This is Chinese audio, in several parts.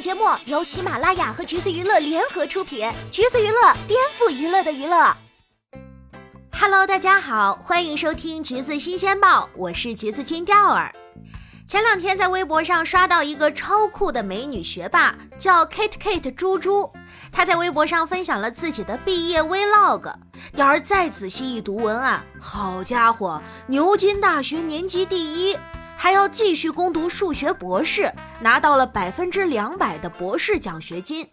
节目由喜马拉雅和橘子娱乐联合出品，橘子娱乐颠覆娱乐的娱乐。Hello，大家好，欢迎收听橘子新鲜报，我是橘子君钓儿。前两天在微博上刷到一个超酷的美女学霸，叫 Kate Kate 猪猪，她在微博上分享了自己的毕业 Vlog。点儿再仔细一读文案，好家伙，牛津大学年级第一。还要继续攻读数学博士，拿到了百分之两百的博士奖学金。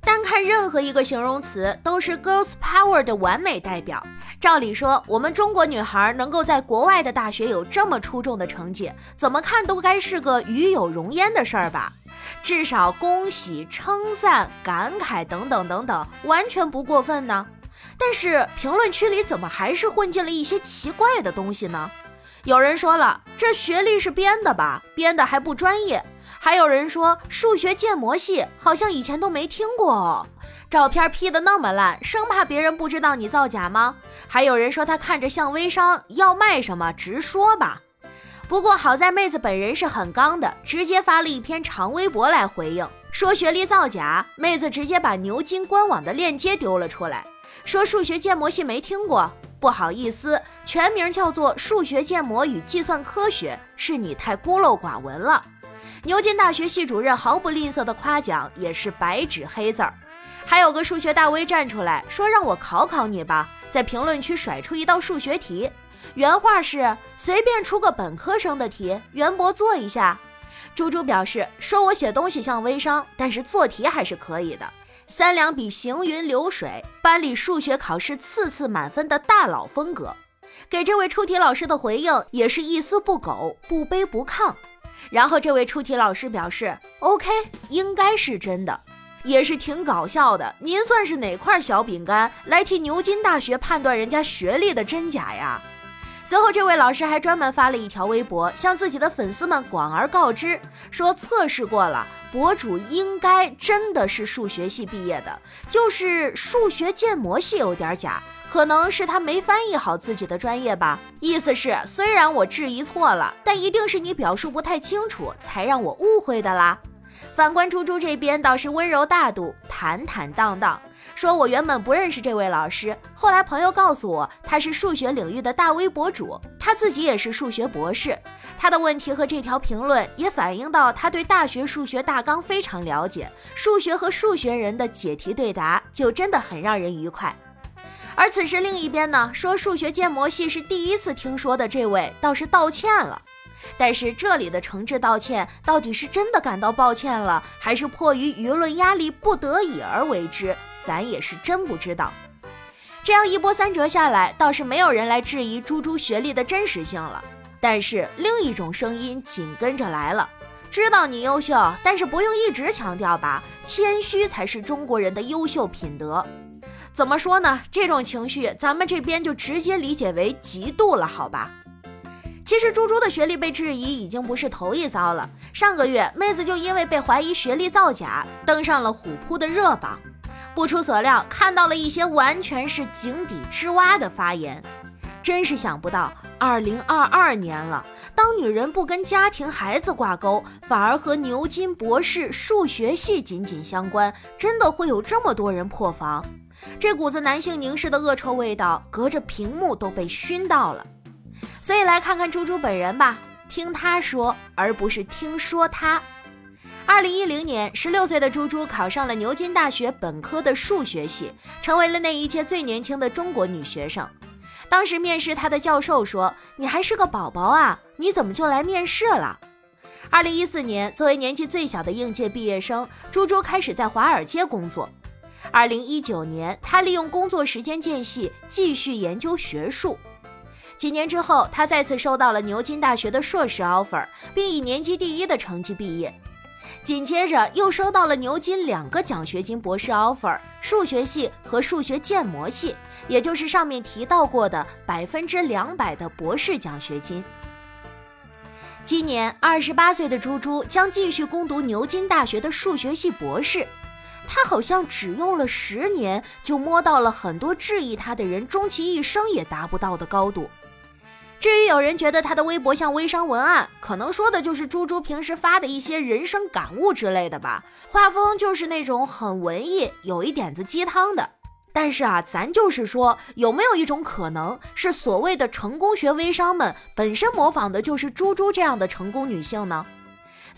单看任何一个形容词，都是 girls power 的完美代表。照理说，我们中国女孩能够在国外的大学有这么出众的成绩，怎么看都该是个与有荣焉的事儿吧？至少恭喜、称赞、感慨等等等等，完全不过分呢。但是评论区里怎么还是混进了一些奇怪的东西呢？有人说了，这学历是编的吧？编的还不专业。还有人说，数学建模系好像以前都没听过哦。照片 P 的那么烂，生怕别人不知道你造假吗？还有人说他看着像微商，要卖什么直说吧。不过好在妹子本人是很刚的，直接发了一篇长微博来回应，说学历造假。妹子直接把牛津官网的链接丢了出来，说数学建模系没听过。不好意思，全名叫做数学建模与计算科学，是你太孤陋寡闻了。牛津大学系主任毫不吝啬的夸奖，也是白纸黑字儿。还有个数学大 V 站出来说让我考考你吧，在评论区甩出一道数学题，原话是随便出个本科生的题，袁博做一下。猪猪表示说我写东西像微商，但是做题还是可以的。三两笔行云流水，班里数学考试次次满分的大佬风格，给这位出题老师的回应也是一丝不苟、不卑不亢。然后这位出题老师表示：“OK，应该是真的，也是挺搞笑的。您算是哪块小饼干来替牛津大学判断人家学历的真假呀？”随后，这位老师还专门发了一条微博，向自己的粉丝们广而告之，说测试过了。博主应该真的是数学系毕业的，就是数学建模系有点假，可能是他没翻译好自己的专业吧。意思是，虽然我质疑错了，但一定是你表述不太清楚，才让我误会的啦。反观猪猪这边倒是温柔大度、坦坦荡荡，说我原本不认识这位老师，后来朋友告诉我他是数学领域的大 V 博主，他自己也是数学博士。他的问题和这条评论也反映到他对大学数学大纲非常了解，数学和数学人的解题对答就真的很让人愉快。而此时另一边呢，说数学建模系是第一次听说的这位倒是道歉了。但是这里的诚挚道歉，到底是真的感到抱歉了，还是迫于舆论压力不得已而为之，咱也是真不知道。这样一波三折下来，倒是没有人来质疑猪猪学历的真实性了。但是另一种声音紧跟着来了：知道你优秀，但是不用一直强调吧，谦虚才是中国人的优秀品德。怎么说呢？这种情绪，咱们这边就直接理解为嫉妒了，好吧？其实猪猪的学历被质疑已经不是头一遭了。上个月，妹子就因为被怀疑学历造假，登上了虎扑的热榜。不出所料，看到了一些完全是井底之蛙的发言。真是想不到，二零二二年了，当女人不跟家庭孩子挂钩，反而和牛津博士数学系紧紧相关，真的会有这么多人破防？这股子男性凝视的恶臭味道，隔着屏幕都被熏到了。所以来看看猪猪本人吧，听他说，而不是听说他。二零一零年，十六岁的猪猪考上了牛津大学本科的数学系，成为了那一届最年轻的中国女学生。当时面试她的教授说：“你还是个宝宝啊，你怎么就来面试了？”二零一四年，作为年纪最小的应届毕业生，猪猪开始在华尔街工作。二零一九年，他利用工作时间间隙继续研究学术。几年之后，他再次收到了牛津大学的硕士 offer，并以年级第一的成绩毕业。紧接着又收到了牛津两个奖学金博士 offer，数学系和数学建模系，也就是上面提到过的百分之两百的博士奖学金。今年二十八岁的猪猪将继续攻读牛津大学的数学系博士，他好像只用了十年就摸到了很多质疑他的人终其一生也达不到的高度。至于有人觉得他的微博像微商文案，可能说的就是猪猪平时发的一些人生感悟之类的吧，画风就是那种很文艺，有一点子鸡汤的。但是啊，咱就是说，有没有一种可能是所谓的成功学微商们本身模仿的就是猪猪这样的成功女性呢？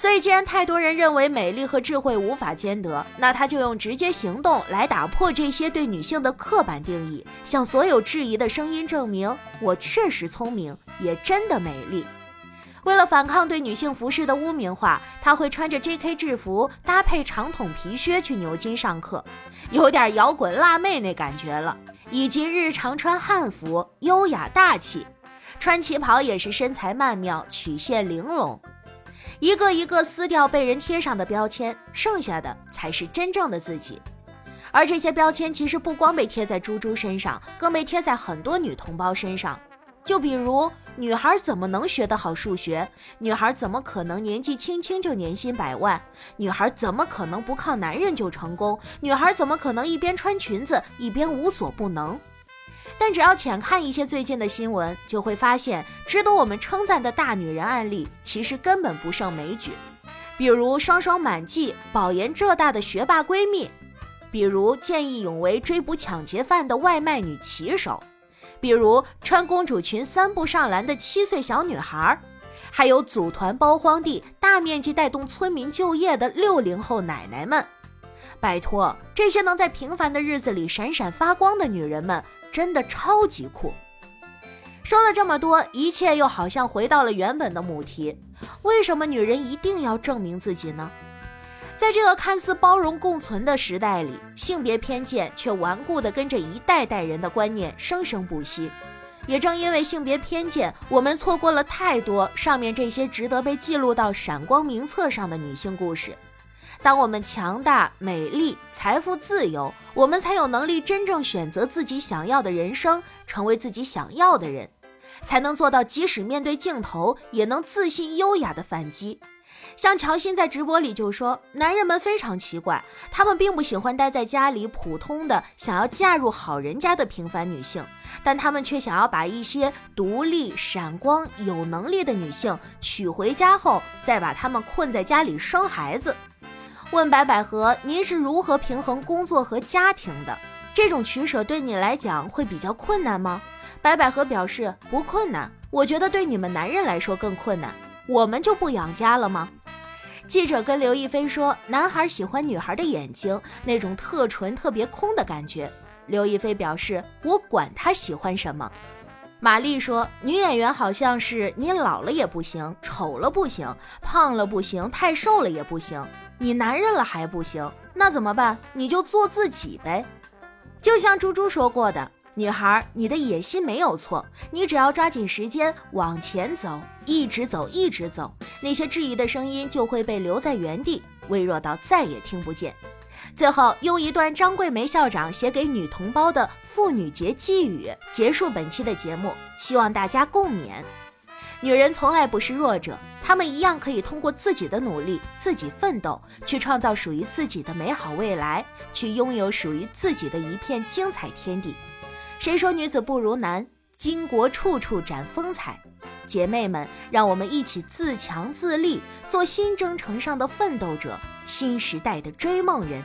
所以，既然太多人认为美丽和智慧无法兼得，那他就用直接行动来打破这些对女性的刻板定义，向所有质疑的声音证明：我确实聪明，也真的美丽。为了反抗对女性服饰的污名化，他会穿着 J.K. 制服，搭配长筒皮靴去牛津上课，有点摇滚辣妹那感觉了。以及日常穿汉服，优雅大气，穿旗袍也是身材曼妙，曲线玲珑。一个一个撕掉被人贴上的标签，剩下的才是真正的自己。而这些标签其实不光被贴在猪猪身上，更被贴在很多女同胞身上。就比如，女孩怎么能学得好数学？女孩怎么可能年纪轻轻就年薪百万？女孩怎么可能不靠男人就成功？女孩怎么可能一边穿裙子一边无所不能？但只要浅看一些最近的新闻，就会发现，值得我们称赞的大女人案例，其实根本不胜枚举。比如双双满记、保研浙大的学霸闺蜜，比如见义勇为追捕抢劫犯的外卖女骑手，比如穿公主裙三步上篮的七岁小女孩，还有组团包荒地、大面积带动村民就业的六零后奶奶们。拜托，这些能在平凡的日子里闪闪发光的女人们。真的超级酷。说了这么多，一切又好像回到了原本的母题：为什么女人一定要证明自己呢？在这个看似包容共存的时代里，性别偏见却顽固地跟着一代代人的观念生生不息。也正因为性别偏见，我们错过了太多上面这些值得被记录到闪光名册上的女性故事。当我们强大、美丽、财富自由，我们才有能力真正选择自己想要的人生，成为自己想要的人，才能做到即使面对镜头也能自信优雅的反击。像乔欣在直播里就说，男人们非常奇怪，他们并不喜欢待在家里普通的想要嫁入好人家的平凡女性，但他们却想要把一些独立、闪光、有能力的女性娶回家后，再把她们困在家里生孩子。问白百合，您是如何平衡工作和家庭的？这种取舍对你来讲会比较困难吗？白百合表示不困难，我觉得对你们男人来说更困难。我们就不养家了吗？记者跟刘亦菲说，男孩喜欢女孩的眼睛，那种特纯特别空的感觉。刘亦菲表示，我管他喜欢什么。玛丽说，女演员好像是你老了也不行，丑了不行，胖了不行，太瘦了也不行。你男人了还不行，那怎么办？你就做自己呗。就像猪猪说过的，女孩，你的野心没有错，你只要抓紧时间往前走，一直走，一直走，那些质疑的声音就会被留在原地，微弱到再也听不见。最后，用一段张桂梅校长写给女同胞的妇女节寄语结束本期的节目，希望大家共勉。女人从来不是弱者，她们一样可以通过自己的努力、自己奋斗，去创造属于自己的美好未来，去拥有属于自己的一片精彩天地。谁说女子不如男？巾帼处处展风采。姐妹们，让我们一起自强自立，做新征程上的奋斗者，新时代的追梦人。